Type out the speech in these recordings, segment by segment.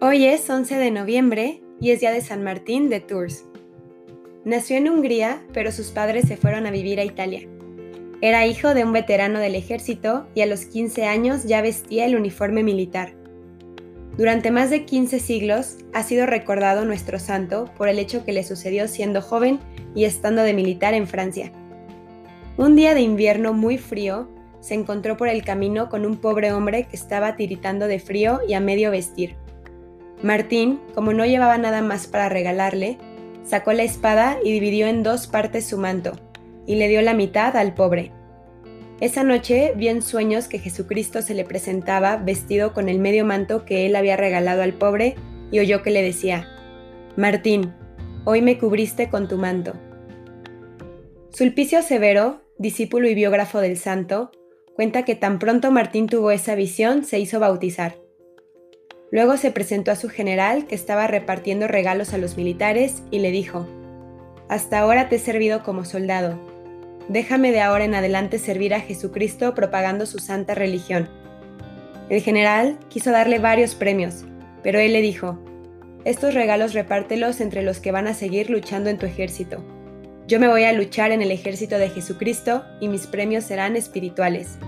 Hoy es 11 de noviembre y es día de San Martín de Tours. Nació en Hungría, pero sus padres se fueron a vivir a Italia. Era hijo de un veterano del ejército y a los 15 años ya vestía el uniforme militar. Durante más de 15 siglos ha sido recordado nuestro santo por el hecho que le sucedió siendo joven y estando de militar en Francia. Un día de invierno muy frío, se encontró por el camino con un pobre hombre que estaba tiritando de frío y a medio vestir. Martín, como no llevaba nada más para regalarle, sacó la espada y dividió en dos partes su manto, y le dio la mitad al pobre. Esa noche vio en sueños que Jesucristo se le presentaba vestido con el medio manto que él había regalado al pobre y oyó que le decía, Martín, hoy me cubriste con tu manto. Sulpicio Severo, discípulo y biógrafo del santo, cuenta que tan pronto Martín tuvo esa visión se hizo bautizar. Luego se presentó a su general que estaba repartiendo regalos a los militares y le dijo, Hasta ahora te he servido como soldado, déjame de ahora en adelante servir a Jesucristo propagando su santa religión. El general quiso darle varios premios, pero él le dijo, estos regalos repártelos entre los que van a seguir luchando en tu ejército. Yo me voy a luchar en el ejército de Jesucristo y mis premios serán espirituales.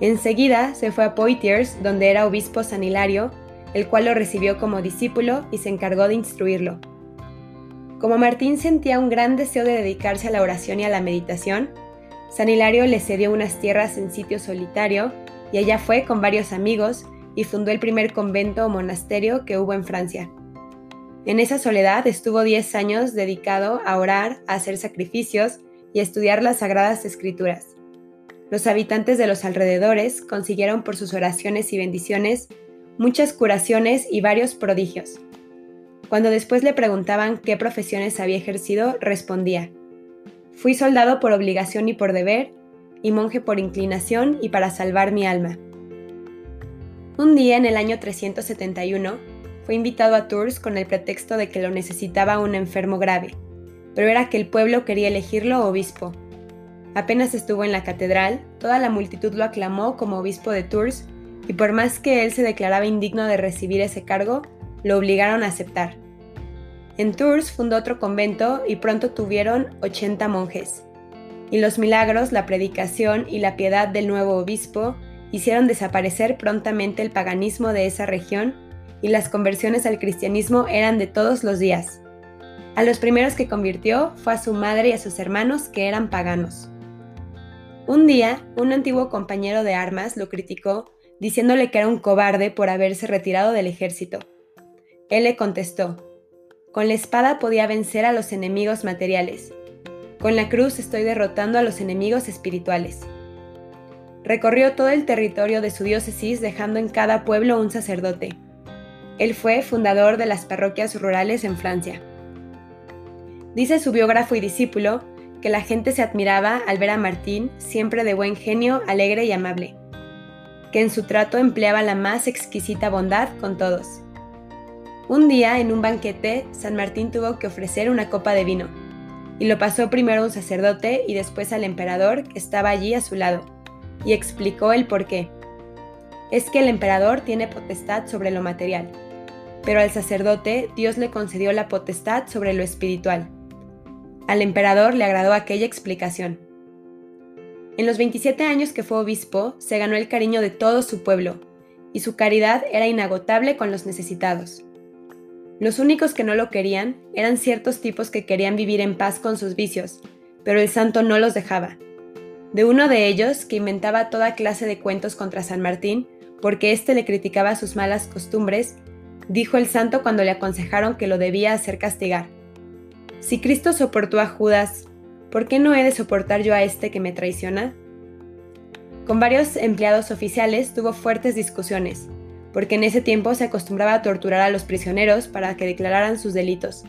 Enseguida se fue a Poitiers, donde era obispo San Hilario, el cual lo recibió como discípulo y se encargó de instruirlo. Como Martín sentía un gran deseo de dedicarse a la oración y a la meditación, San Hilario le cedió unas tierras en sitio solitario y allá fue con varios amigos y fundó el primer convento o monasterio que hubo en Francia. En esa soledad estuvo 10 años dedicado a orar, a hacer sacrificios y a estudiar las sagradas escrituras. Los habitantes de los alrededores consiguieron por sus oraciones y bendiciones muchas curaciones y varios prodigios. Cuando después le preguntaban qué profesiones había ejercido, respondía, Fui soldado por obligación y por deber, y monje por inclinación y para salvar mi alma. Un día en el año 371, fue invitado a Tours con el pretexto de que lo necesitaba un enfermo grave, pero era que el pueblo quería elegirlo obispo. Apenas estuvo en la catedral, toda la multitud lo aclamó como obispo de Tours, y por más que él se declaraba indigno de recibir ese cargo, lo obligaron a aceptar. En Tours fundó otro convento y pronto tuvieron 80 monjes. Y los milagros, la predicación y la piedad del nuevo obispo hicieron desaparecer prontamente el paganismo de esa región y las conversiones al cristianismo eran de todos los días. A los primeros que convirtió fue a su madre y a sus hermanos que eran paganos. Un día, un antiguo compañero de armas lo criticó diciéndole que era un cobarde por haberse retirado del ejército. Él le contestó, con la espada podía vencer a los enemigos materiales. Con la cruz estoy derrotando a los enemigos espirituales. Recorrió todo el territorio de su diócesis dejando en cada pueblo un sacerdote. Él fue fundador de las parroquias rurales en Francia. Dice su biógrafo y discípulo que la gente se admiraba al ver a Martín siempre de buen genio, alegre y amable, que en su trato empleaba la más exquisita bondad con todos un día, en un banquete, San Martín tuvo que ofrecer una copa de vino, y lo pasó primero a un sacerdote y después al emperador que estaba allí a su lado, y explicó el por qué. Es que el emperador tiene potestad sobre lo material, pero al sacerdote Dios le concedió la potestad sobre lo espiritual. Al emperador le agradó aquella explicación. En los 27 años que fue obispo, se ganó el cariño de todo su pueblo, y su caridad era inagotable con los necesitados. Los únicos que no lo querían eran ciertos tipos que querían vivir en paz con sus vicios, pero el santo no los dejaba. De uno de ellos, que inventaba toda clase de cuentos contra San Martín, porque éste le criticaba sus malas costumbres, dijo el santo cuando le aconsejaron que lo debía hacer castigar. Si Cristo soportó a Judas, ¿por qué no he de soportar yo a este que me traiciona? Con varios empleados oficiales tuvo fuertes discusiones, porque en ese tiempo se acostumbraba a torturar a los prisioneros para que declararan sus delitos.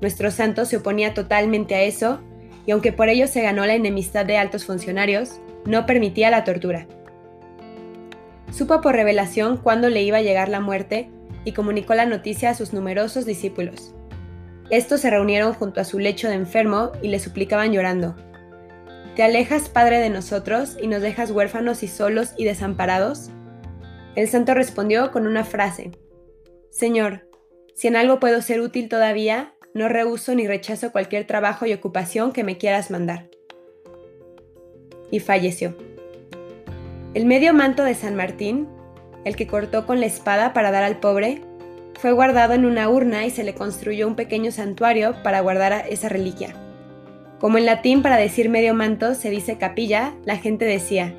Nuestro santo se oponía totalmente a eso, y aunque por ello se ganó la enemistad de altos funcionarios, no permitía la tortura. Supo por revelación cuándo le iba a llegar la muerte y comunicó la noticia a sus numerosos discípulos. Estos se reunieron junto a su lecho de enfermo y le suplicaban llorando, ¿Te alejas, Padre, de nosotros y nos dejas huérfanos y solos y desamparados? El santo respondió con una frase, Señor, si en algo puedo ser útil todavía, no rehuso ni rechazo cualquier trabajo y ocupación que me quieras mandar. Y falleció. El medio manto de San Martín, el que cortó con la espada para dar al pobre, fue guardado en una urna y se le construyó un pequeño santuario para guardar esa reliquia. Como en latín para decir medio manto se dice capilla, la gente decía,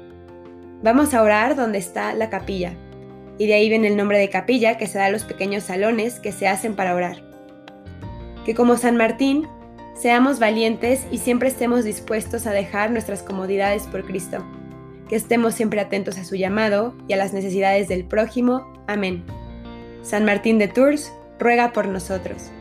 vamos a orar donde está la capilla. Y de ahí viene el nombre de capilla que se da a los pequeños salones que se hacen para orar que como San Martín seamos valientes y siempre estemos dispuestos a dejar nuestras comodidades por Cristo, que estemos siempre atentos a su llamado y a las necesidades del prójimo. Amén. San Martín de Tours ruega por nosotros.